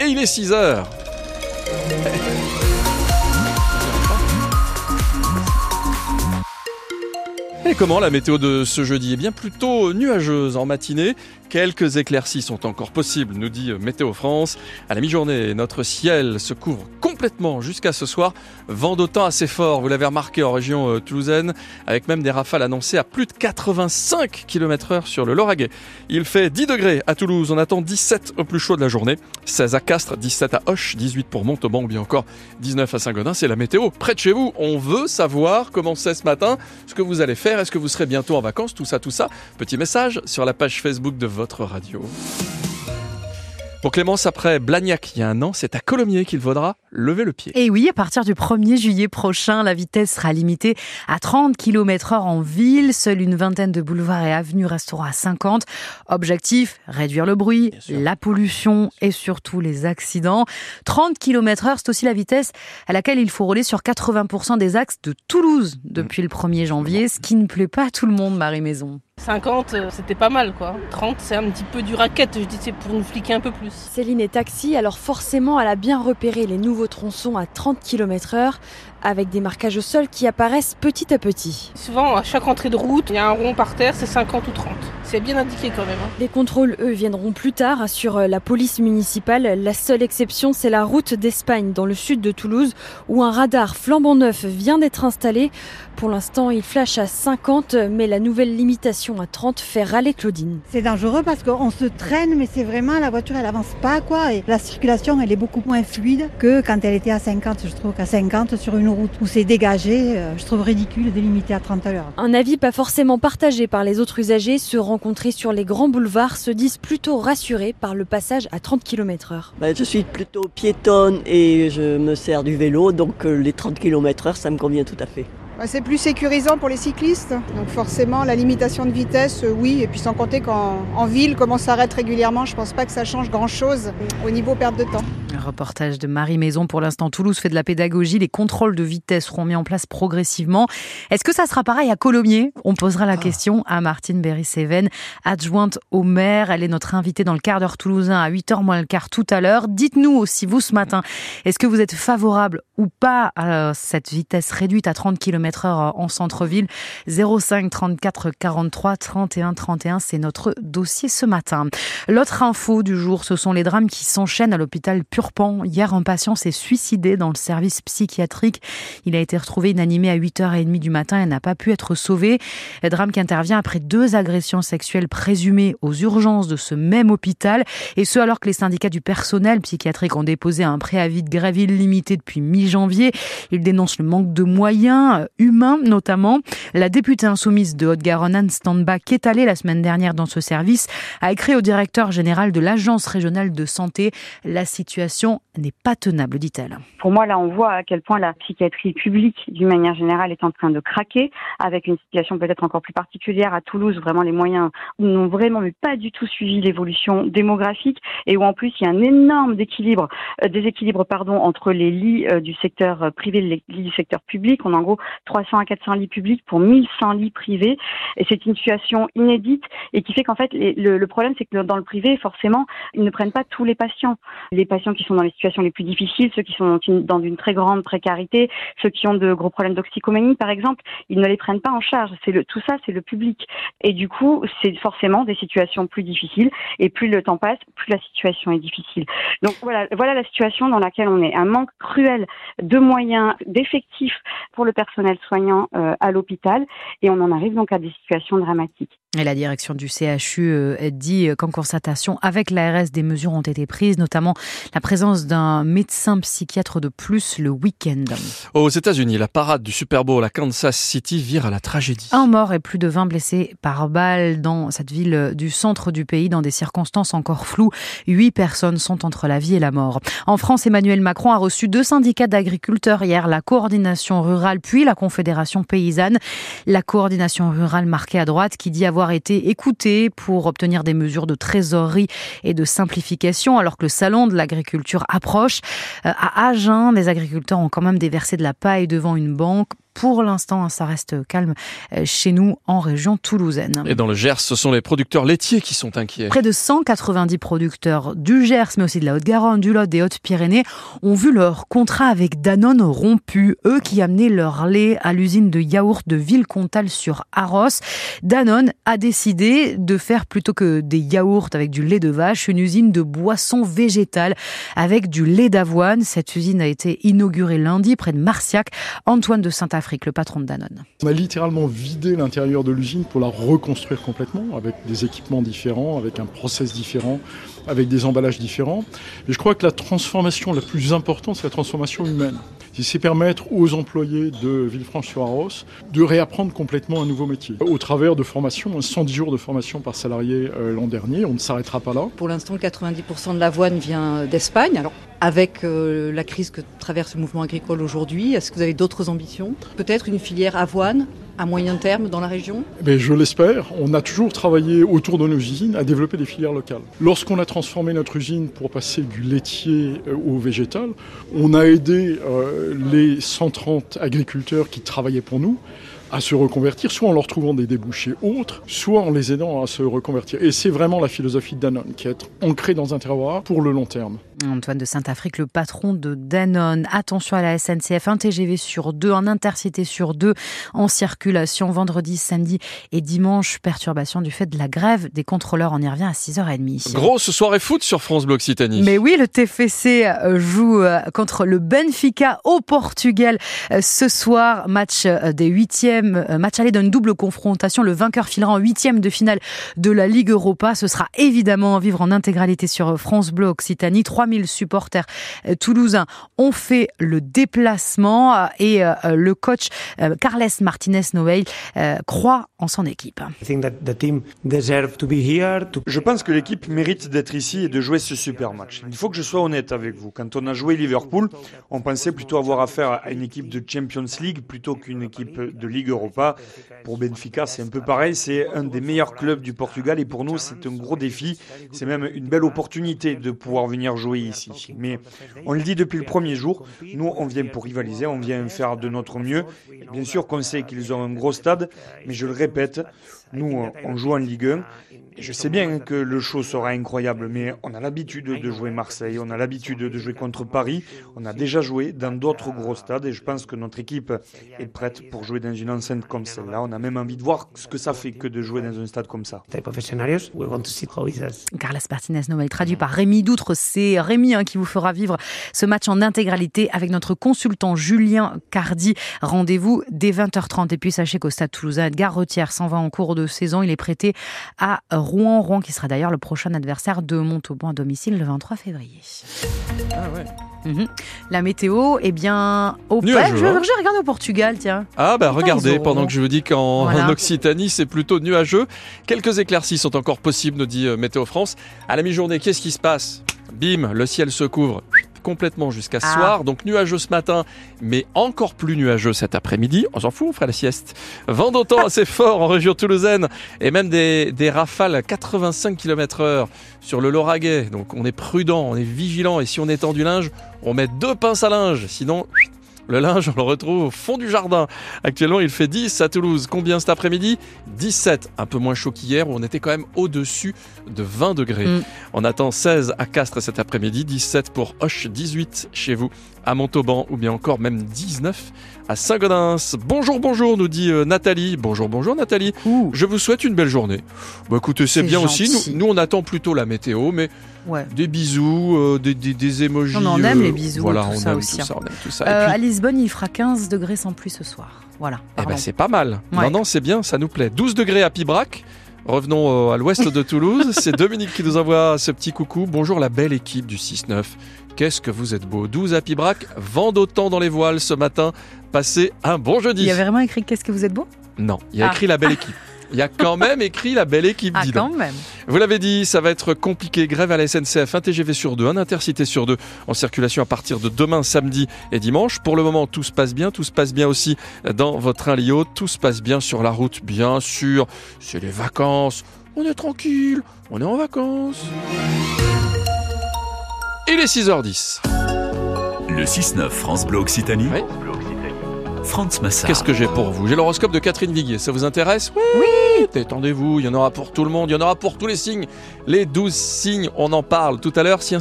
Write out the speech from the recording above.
Et il est 6 heures. Et comment la météo de ce jeudi? Eh bien plutôt nuageuse en matinée. Quelques éclaircies sont encore possibles, nous dit Météo France. À la mi-journée, notre ciel se couvre complètement jusqu'à ce soir. Vent d'autant assez fort, vous l'avez remarqué en région euh, toulousaine, avec même des rafales annoncées à plus de 85 km heure sur le Lauragais. Il fait 10 degrés à Toulouse, on attend 17 au plus chaud de la journée, 16 à Castres, 17 à Hoche, 18 pour Montauban ou bien encore 19 à Saint-Gaudin. C'est la météo près de chez vous. On veut savoir comment c'est ce matin, ce que vous allez faire, est-ce que vous serez bientôt en vacances, tout ça, tout ça. Petit message sur la page Facebook de votre radio. Pour Clémence, après Blagnac il y a un an, c'est à Colomiers qu'il vaudra lever le pied. Et oui, à partir du 1er juillet prochain, la vitesse sera limitée à 30 km heure en ville. Seule une vingtaine de boulevards et avenues resteront à 50. Objectif, réduire le bruit, la pollution et surtout les accidents. 30 km heure, c'est aussi la vitesse à laquelle il faut rouler sur 80% des axes de Toulouse depuis le 1er janvier, ce qui ne plaît pas à tout le monde, Marie Maison. 50, euh, c'était pas mal quoi. 30, c'est un petit peu du raquette, je dis c'est pour nous fliquer un peu plus. Céline est taxi, alors forcément elle a bien repéré les nouveaux tronçons à 30 km heure avec des marquages au sol qui apparaissent petit à petit. Souvent, à chaque entrée de route, il y a un rond par terre, c'est 50 ou 30. C'est bien indiqué quand même. Hein. Les contrôles, eux, viendront plus tard, assure euh, la police municipale. La seule exception, c'est la route d'Espagne, dans le sud de Toulouse, où un radar flambant neuf vient d'être installé. Pour l'instant, il flash à 50, mais la nouvelle limitation à 30 fait râler Claudine. C'est dangereux parce qu'on se traîne, mais c'est vraiment, la voiture, elle avance pas, quoi. Et la circulation, elle est beaucoup moins fluide que quand elle était à 50. Je trouve qu'à 50, sur une route où c'est dégagé, euh, je trouve ridicule de limiter à 30 à l'heure. Un avis pas forcément partagé par les autres usagers, ceux sur les grands boulevards se disent plutôt rassurés par le passage à 30 km heure. Ben, je suis plutôt piétonne et je me sers du vélo, donc euh, les 30 km heure, ça me convient tout à fait. C'est plus sécurisant pour les cyclistes. Donc forcément, la limitation de vitesse, euh, oui. Et puis sans compter qu'en ville, comme on s'arrête régulièrement, je ne pense pas que ça change grand-chose au niveau perte de temps. reportage de Marie Maison. Pour l'instant, Toulouse fait de la pédagogie. Les contrôles de vitesse seront mis en place progressivement. Est-ce que ça sera pareil à Colomiers? On posera la ah. question à Martine Berry-Séven, adjointe au maire. Elle est notre invitée dans le quart d'heure toulousain à 8h moins le quart tout à l'heure. Dites-nous aussi, vous, ce matin, est-ce que vous êtes favorable ou pas à cette vitesse réduite à 30 km en centre-ville. 05 34 43 31 31, c'est notre dossier ce matin. L'autre info du jour, ce sont les drames qui s'enchaînent à l'hôpital Purpan. Hier, un patient s'est suicidé dans le service psychiatrique. Il a été retrouvé inanimé à 8h30 du matin et n'a pas pu être sauvé. Drame qui intervient après deux agressions sexuelles présumées aux urgences de ce même hôpital. Et ce, alors que les syndicats du personnel psychiatrique ont déposé un préavis de grève illimité depuis mi-janvier. Ils dénoncent le manque de moyens, humain notamment. La députée insoumise de Haute-Garonne, Anne Standbach, allée la semaine dernière dans ce service, a écrit au directeur général de l'Agence régionale de santé La situation n'est pas tenable, dit-elle. Pour moi, là, on voit à quel point la psychiatrie publique, d'une manière générale, est en train de craquer, avec une situation peut-être encore plus particulière à Toulouse, où vraiment les moyens n'ont vraiment mais pas du tout suivi l'évolution démographique, et où en plus il y a un énorme déséquilibre, euh, déséquilibre pardon, entre les lits euh, du secteur privé et les lits du secteur public. On en gros 300 à 400 lits publics pour 1100 lits privés. Et c'est une situation inédite et qui fait qu'en fait, le, problème, c'est que dans le privé, forcément, ils ne prennent pas tous les patients. Les patients qui sont dans les situations les plus difficiles, ceux qui sont dans une très grande précarité, ceux qui ont de gros problèmes d'oxycomanie, par exemple, ils ne les prennent pas en charge. C'est le, tout ça, c'est le public. Et du coup, c'est forcément des situations plus difficiles. Et plus le temps passe, plus la situation est difficile. Donc voilà, voilà la situation dans laquelle on est. Un manque cruel de moyens, d'effectifs pour le personnel soignant euh, à l'hôpital et on en arrive donc à des situations dramatiques. Et la direction du CHU euh, dit qu'en constatation avec l'ARS, des mesures ont été prises, notamment la présence d'un médecin psychiatre de plus le week-end. Aux États-Unis, la parade du Super Bowl à Kansas City vire à la tragédie. Un mort et plus de 20 blessés par balle dans cette ville du centre du pays, dans des circonstances encore floues. Huit personnes sont entre la vie et la mort. En France, Emmanuel Macron a reçu deux syndicats d'agriculteurs hier, la coordination rurale puis la confédération paysanne. La coordination rurale marquée à droite qui dit avoir été écouté pour obtenir des mesures de trésorerie et de simplification alors que le salon de l'agriculture approche. Euh, à Agen, les agriculteurs ont quand même déversé de la paille devant une banque Pour l'instant, ça reste calme euh, chez nous en région toulousaine. Et dans le Gers, ce sont les producteurs laitiers qui sont inquiets. Près de 190 producteurs du Gers, mais aussi de la Haute-Garonne, du Lot, des Hautes-Pyrénées, ont vu leur contrat avec Danone rompu. Eux qui amenaient leur lait à l'usine de yaourt de Villecontal sur Arros. Danone a décidé de faire plutôt que des yaourts avec du lait de vache, une usine de boissons végétales avec du lait d'avoine. Cette usine a été inaugurée lundi près de Marciac. Antoine de Saint-Afrique, le patron de Danone. On a littéralement vidé l'intérieur de l'usine pour la reconstruire complètement avec des équipements différents, avec un process différent, avec des emballages différents. Et je crois que la transformation la plus importante, c'est la transformation humaine. C'est permettre aux employés de Villefranche-sur-Arros de réapprendre complètement un nouveau métier. Au travers de formations, 110 jours de formation par salarié euh, l'an dernier, on ne s'arrêtera pas là. Pour l'instant, 90% de l'avoine vient d'Espagne. Alors, avec euh, la crise que traverse le mouvement agricole aujourd'hui, est-ce que vous avez d'autres ambitions? Peut-être une filière avoine à moyen terme dans la région? Mais Je l'espère. On a toujours travaillé autour de nos usines à développer des filières locales. Lorsqu'on a transformé notre usine pour passer du laitier euh, au végétal, on a aidé euh, les 130 agriculteurs qui travaillaient pour nous à se reconvertir, soit en leur trouvant des débouchés autres, soit en les aidant à se reconvertir. Et c'est vraiment la philosophie de Danone qui est ancrée dans un terroir pour le long terme. Antoine de Saint-Afrique, le patron de Danone. Attention à la SNCF, un TGV sur deux, un intercité sur deux en circulation vendredi, samedi et dimanche. Perturbation du fait de la grève des contrôleurs. On y revient à 6h30. Grosse soirée foot sur France Bleu Occitanie. Mais oui, le TFC euh, joue euh, contre le Benfica au Portugal euh, ce soir. Match des huitièmes match aller d'une double confrontation. Le vainqueur filera en huitième de finale de la Ligue Europa. Ce sera évidemment à vivre en intégralité sur France Bleu Occitanie. 3000 supporters euh, toulousains ont fait le déplacement euh, et le coach Carles Martinez Noël croit en son équipe. Je pense que l'équipe mérite d'être ici et de jouer ce super match. Il faut que je sois honnête avec vous. Quand on a joué Liverpool, on pensait plutôt avoir affaire à une équipe de Champions League plutôt qu'une équipe de Ligue Europa. Pour Benfica, c'est un peu pareil. C'est un des meilleurs clubs du Portugal et pour nous, c'est un gros défi. C'est même une belle opportunité de pouvoir venir jouer ici. Mais on le dit depuis le premier jour, nous, on vient pour rivaliser, on vient faire de notre mieux. Bien sûr qu'on sait qu'ils ont un gros stade, mais je le répète, nous, on joue en Ligue 1 je sais bien que le show sera incroyable, mais on a l'habitude de jouer Marseille, on a l'habitude de jouer contre Paris, on a déjà joué dans d'autres gros stades et je pense que notre équipe est prête pour jouer dans une enceinte comme celle-là. On a même envie de voir ce que ça fait que de jouer dans un stade comme ça. Carlos Martinez Noël, traduit par Rémi Doutre. C'est Rémi hein, qui vous fera vivre ce match en intégralité avec notre consultant Julien Cardi. Rendez-vous dès 20h30. Et puis sachez qu'au stade toulousain, Edgar Retière s'en va en cours de saison. Il est prêté à Rouen. Rouen qui sera d'ailleurs le prochain adversaire de Montauban à domicile le 23 février. Ah ouais. Mhm. La météo, eh bien, au Nuageux, je, hein. je regarde au Portugal, tiens. Ah bah Putain, regardez, pendant que je vous dis qu'en Voilà. Occitanie c'est plutôt nuageux, quelques éclaircies sont encore possibles, nous dit euh, Météo France. À la mi-journée, qu'est-ce qui se passe? Bim, le ciel se couvre complètement jusqu'à ce Ah. soir, donc nuageux ce matin, mais encore plus nuageux cet après-midi. On s'en fout, on fera la sieste. Vent d'autant assez fort en région toulousaine et même des, des rafales à 85 km heure sur le Lauragais. Donc on est prudent, on est vigilant et si on étend du linge, on met deux pinces à linge, sinon le linge, on le retrouve au fond du jardin. Actuellement, il fait 10 à Toulouse. Combien cet après-midi? 17. Un peu moins chaud qu'hier où on était quand même au-dessus de 20 degrés. Mm. On attend 16 à Castres cet après-midi, 17 pour Hoche, 18 chez vous à Montauban ou bien encore même 19 à Saint-Gaudens. Bonjour, bonjour, nous dit euh, Nathalie. Bonjour, bonjour Nathalie. Ouh, Je vous souhaite une belle journée. Bah écoutez, c'est bien aussi. nous, on attend plutôt la météo, mais ouais. des bisous, euh, des, des, des émojis. Non, mais on aime euh, les bisous, Voilà, tout on ça aime aussi, tout hein. ça, on aime tout ça. Et Euh, puis- à Lisbonne, il fera 15 degrés sans pluie ce soir. Voilà. Eh pardon. ben c'est pas mal. Ouais. Non, non, c'est bien, ça nous plaît. 12 degrés à Pibrac. Revenons euh, à l'ouest de Toulouse. C'est Dominique qui nous envoie ce petit coucou. Bonjour la belle équipe du 6-9. Qu'est-ce que vous êtes beau. 12 à Pibrac, vent d'autant dans les voiles ce matin. Passez un bon jeudi. il y avait vraiment écrit Qu'est-ce que vous êtes beau Non, il y a Ah. écrit la belle équipe. Il y a quand même écrit la belle équipe, Ah, dis donc. quand même. Vous l'avez dit, ça va être compliqué. Grève à la SNCF, un TGV sur deux, un intercité sur deux en circulation à partir de demain, samedi et dimanche. Pour le moment, tout se passe bien. Tout se passe bien aussi dans votre train Lio. Tout se passe bien sur la route, bien sûr. C'est les vacances. On est tranquille. On est en vacances. Il est 6h10. Le 6-9 France Bleu Occitanie. Oui. Franz Massard. Qu'est-ce que j'ai pour vous? J'ai l'horoscope de Catherine Viguier. Ça vous intéresse? Oui, Détendez-vous, il y en aura pour tout le monde, il y en aura pour tous les signes. Les 12 signes, on en parle tout à l'heure. Si un